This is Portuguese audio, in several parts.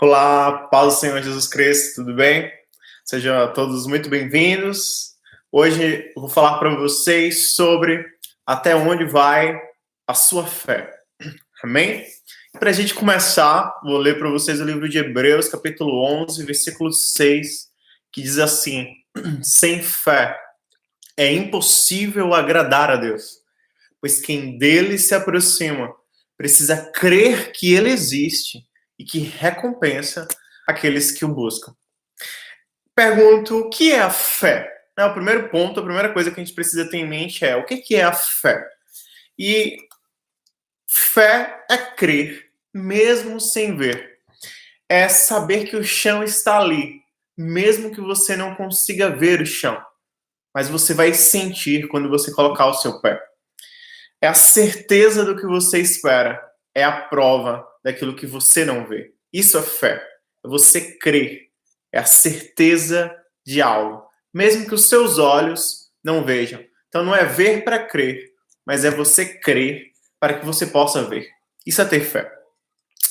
Olá, paz do Senhor Jesus Cristo, tudo bem? Sejam todos muito bem-vindos. Hoje eu vou falar para vocês sobre até onde vai a sua fé. Amém? Para a gente começar, vou ler para vocês o livro de Hebreus, capítulo 11, versículo 6, que diz assim: Sem fé é impossível agradar a Deus, pois quem dele se aproxima precisa crer que ele existe e que recompensa aqueles que o buscam. Pergunto, o que é a fé? É, o primeiro ponto, a primeira coisa que a gente precisa ter em mente é o que é a fé? E fé é crer, mesmo sem ver. É saber que o chão está ali, mesmo que você não consiga ver o chão. Mas você vai sentir quando você colocar o seu pé. É a certeza do que você espera. É a prova daquilo que você não vê. Isso é fé. É você crer. É a certeza de algo, mesmo que os seus olhos não vejam. Então não é ver para crer, mas é você crer para que você possa ver. Isso é ter fé.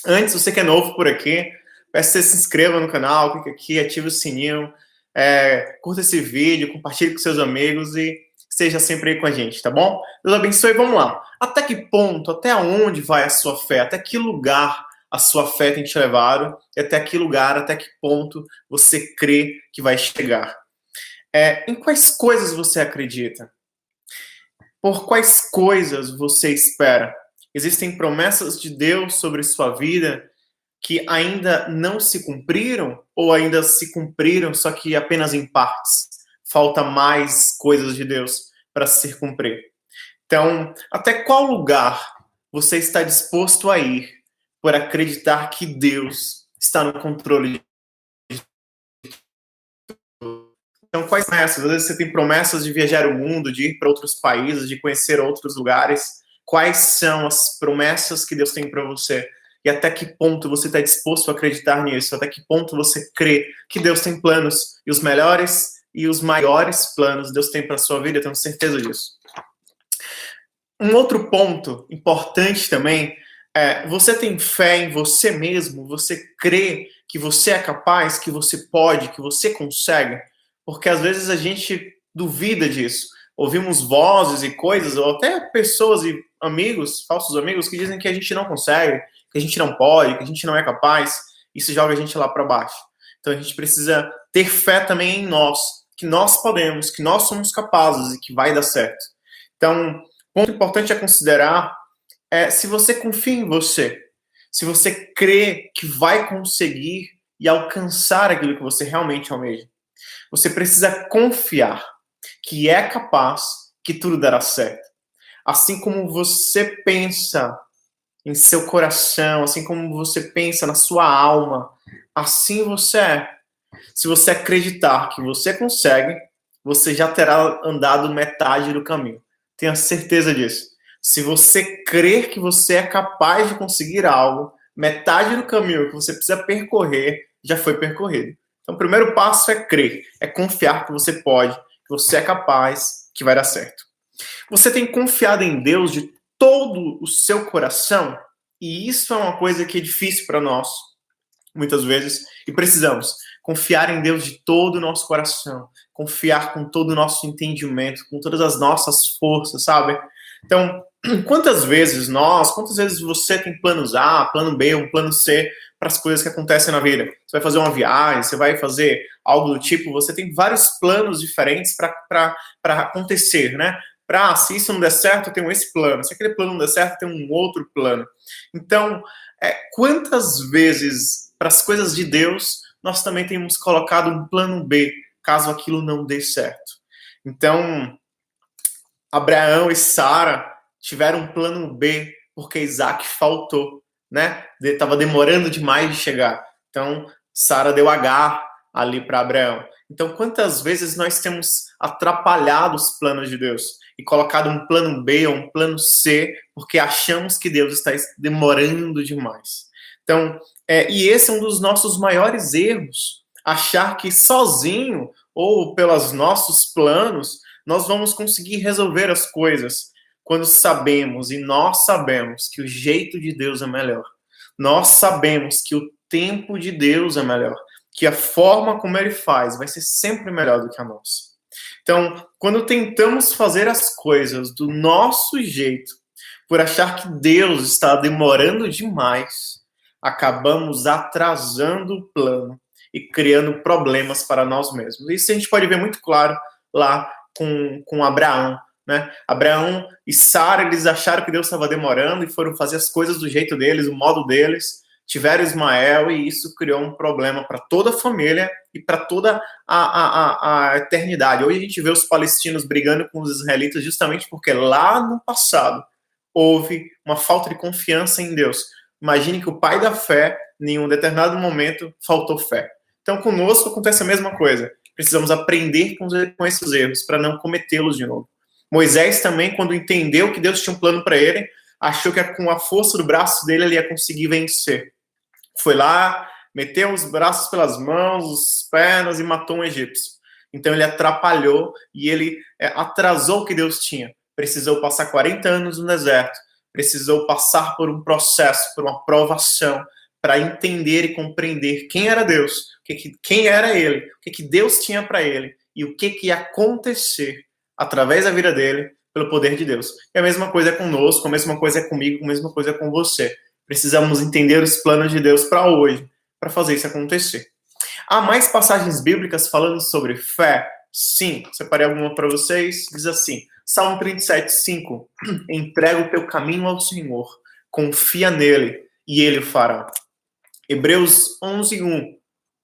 Antes, você que é novo por aqui, peço que você se inscreva no canal, clique aqui, ative o sininho, é, curta esse vídeo, compartilhe com seus amigos e esteja sempre aí com a gente, tá bom? Deus abençoe, vamos lá. Até que ponto, até onde vai a sua fé? Até que lugar a sua fé tem te levado? E até que lugar, até que ponto você crê que vai chegar? É, em quais coisas você acredita? Por quais coisas você espera? Existem promessas de Deus sobre sua vida que ainda não se cumpriram ou ainda se cumpriram, só que apenas em partes? Falta mais coisas de Deus para se cumprir. Então, até qual lugar você está disposto a ir por acreditar que Deus está no controle? Então, quais promessas? Às vezes você tem promessas de viajar o mundo, de ir para outros países, de conhecer outros lugares. Quais são as promessas que Deus tem para você? E até que ponto você está disposto a acreditar nisso? Até que ponto você crê que Deus tem planos e os melhores e os maiores planos Deus tem para sua vida, eu tenho certeza disso. Um outro ponto importante também é você tem fé em você mesmo, você crê que você é capaz, que você pode, que você consegue, porque às vezes a gente duvida disso. Ouvimos vozes e coisas, ou até pessoas e amigos, falsos amigos, que dizem que a gente não consegue, que a gente não pode, que a gente não é capaz. Isso joga a gente lá para baixo. Então a gente precisa ter fé também em nós, que nós podemos, que nós somos capazes e que vai dar certo. Então, ponto importante a considerar é se você confia em você, se você crê que vai conseguir e alcançar aquilo que você realmente almeja. Você precisa confiar que é capaz, que tudo dará certo. Assim como você pensa em seu coração, assim como você pensa na sua alma, assim você é. Se você acreditar que você consegue, você já terá andado metade do caminho. Tenha certeza disso. Se você crer que você é capaz de conseguir algo, metade do caminho que você precisa percorrer já foi percorrido. Então, o primeiro passo é crer, é confiar que você pode, que você é capaz, que vai dar certo. Você tem confiado em Deus de todo o seu coração? E isso é uma coisa que é difícil para nós, muitas vezes, e precisamos confiar em Deus de todo o nosso coração, confiar com todo o nosso entendimento, com todas as nossas forças, sabe? Então, quantas vezes nós, quantas vezes você tem planos A, plano B, um plano C para as coisas que acontecem na vida? Você vai fazer uma viagem, você vai fazer algo do tipo, você tem vários planos diferentes para acontecer, né? Para, se isso não der certo, eu tenho esse plano. Se aquele plano não der certo, tem um outro plano. Então, é, quantas vezes, para as coisas de Deus, nós também temos colocado um plano B, caso aquilo não dê certo. Então, Abraão e Sara tiveram um plano B porque Isaac faltou, né? Estava demorando demais de chegar. Então, Sara deu H ali para Abraão. Então, quantas vezes nós temos atrapalhado os planos de Deus e colocado um plano B ou um plano C porque achamos que Deus está demorando demais? Então, é, e esse é um dos nossos maiores erros, achar que sozinho ou pelos nossos planos nós vamos conseguir resolver as coisas, quando sabemos e nós sabemos que o jeito de Deus é melhor. Nós sabemos que o tempo de Deus é melhor, que a forma como ele faz vai ser sempre melhor do que a nossa. Então, quando tentamos fazer as coisas do nosso jeito, por achar que Deus está demorando demais, acabamos atrasando o plano e criando problemas para nós mesmos. Isso a gente pode ver muito claro lá com, com Abraão. Né? Abraão e Sara, eles acharam que Deus estava demorando e foram fazer as coisas do jeito deles, o modo deles. Tiveram Ismael e isso criou um problema para toda a família e para toda a, a, a, eternidade. Hoje a gente vê os palestinos brigando com os israelitas justamente porque lá no passado houve uma falta de confiança em Deus. Imagine que o pai da fé, em um determinado momento, faltou fé. Então, conosco acontece a mesma coisa. Precisamos aprender com, esses erros para não cometê-los de novo. Moisés também, quando entendeu que Deus tinha um plano para ele, achou que com a força do braço dele ele ia conseguir vencer. Foi lá, meteu os braços pelas mãos, os pernas e matou um egípcio. Então ele atrapalhou e ele é, atrasou o que Deus tinha. Precisou passar 40 anos no deserto, precisou passar por um processo, por uma provação, para entender e compreender quem era Deus, quem era ele, o que, Deus tinha para ele e o que, que ia acontecer através da vida dele pelo poder de Deus. E a mesma coisa é conosco, a mesma coisa é comigo, a mesma coisa é com você. Precisamos entender os planos de Deus para hoje, para fazer isso acontecer. Há mais passagens bíblicas falando sobre fé? Sim, separei alguma para vocês. Diz assim: Salmo 37, 5. Entrega o teu caminho ao Senhor, confia nele e ele o fará. Hebreus 11, 1.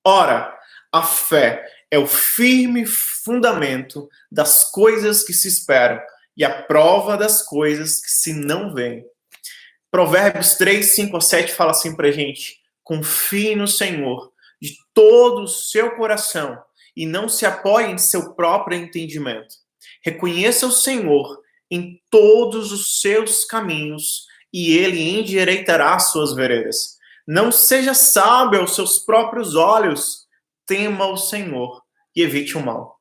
Ora, a fé é o firme fundamento das coisas que se esperam e a prova das coisas que se não veem. Provérbios 3, 5 a 7 fala assim pra gente: confie no Senhor de todo o seu coração e não se apoie em seu próprio entendimento. Reconheça o Senhor em todos os seus caminhos e ele endireitará as suas veredas. Não seja sábio aos seus próprios olhos, tema o Senhor e evite o mal.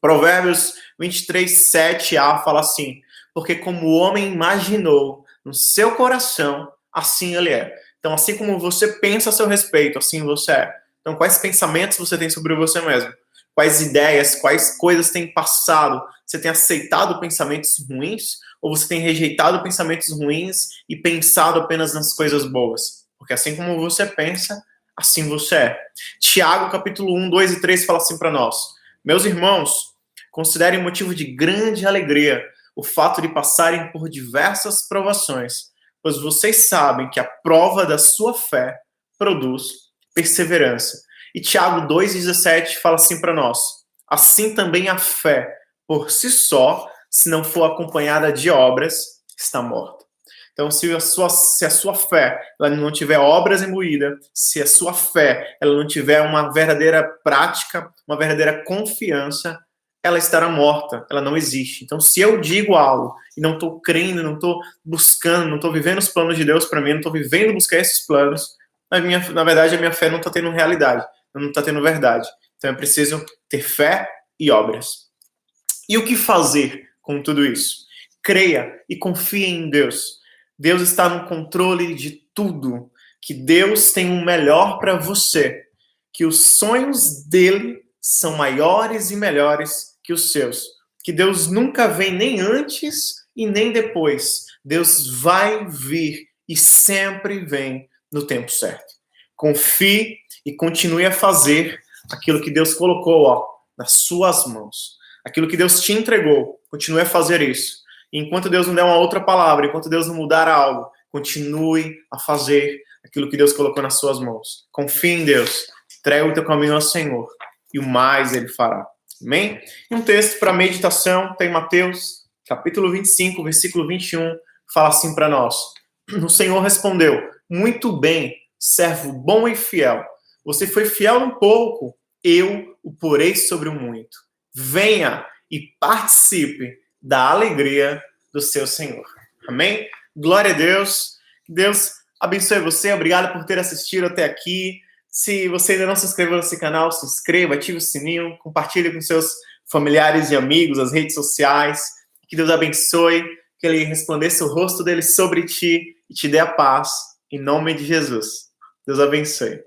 Provérbios 23, 7a fala assim: Porque como o homem imaginou no seu coração, assim ele é. Então, assim como você pensa a seu respeito, assim você é. Então, quais pensamentos você tem sobre você mesmo? Quais ideias, quais coisas têm passado? Você tem aceitado pensamentos ruins ou você tem rejeitado pensamentos ruins e pensado apenas nas coisas boas? Porque assim como você pensa, assim você é. Tiago, capítulo 1, 2 e 3 fala assim para nós: Meus irmãos, considerem motivo de grande alegria o fato de passarem por diversas provações, pois vocês sabem que a prova da sua fé produz perseverança. E Tiago 2,17 fala assim para nós: Assim também a fé, por si só, se não for acompanhada de obras, está morta. Então, se a sua, se a sua fé ela não tiver obras imbuídas, se a sua fé ela não tiver uma verdadeira prática, uma verdadeira confiança, ela estará morta, ela não existe. Então, se eu digo algo e não estou crendo, não estou buscando, não estou vivendo os planos de Deus para mim, não estou vivendo buscar esses planos, na, minha, na verdade, a minha fé não está tendo realidade, não está tendo verdade. Então, eu preciso ter fé e obras. E o que fazer com tudo isso? Creia e confie em Deus. Deus está no controle de tudo, que Deus tem o um melhor para você, que os sonhos dele são maiores e melhores que os seus, que Deus nunca vem nem antes e nem depois. Deus vai vir e sempre vem no tempo certo. Confie e continue a fazer aquilo que Deus colocou ó, nas suas mãos. Aquilo que Deus te entregou, continue a fazer isso enquanto Deus não der uma outra palavra, enquanto Deus não mudar algo, continue a fazer aquilo que Deus colocou nas suas mãos. Confie em Deus, entrega o teu caminho ao Senhor e o mais ele fará. Amém? E um texto para meditação tem Mateus, capítulo 25, versículo 21, fala assim para nós: O Senhor respondeu: Muito bem, servo bom e fiel. Você foi fiel um pouco, eu o porei sobre o muito. Venha e participe da alegria do seu Senhor. Amém? Glória a Deus. Deus abençoe você. Obrigado por ter assistido até aqui. Se você ainda não se inscreveu nesse canal, se inscreva, ative o sininho, compartilhe com seus familiares e amigos, as redes sociais. Que Deus abençoe, que Ele resplandeça o rosto dele sobre ti e te dê a paz, em nome de Jesus. Deus abençoe.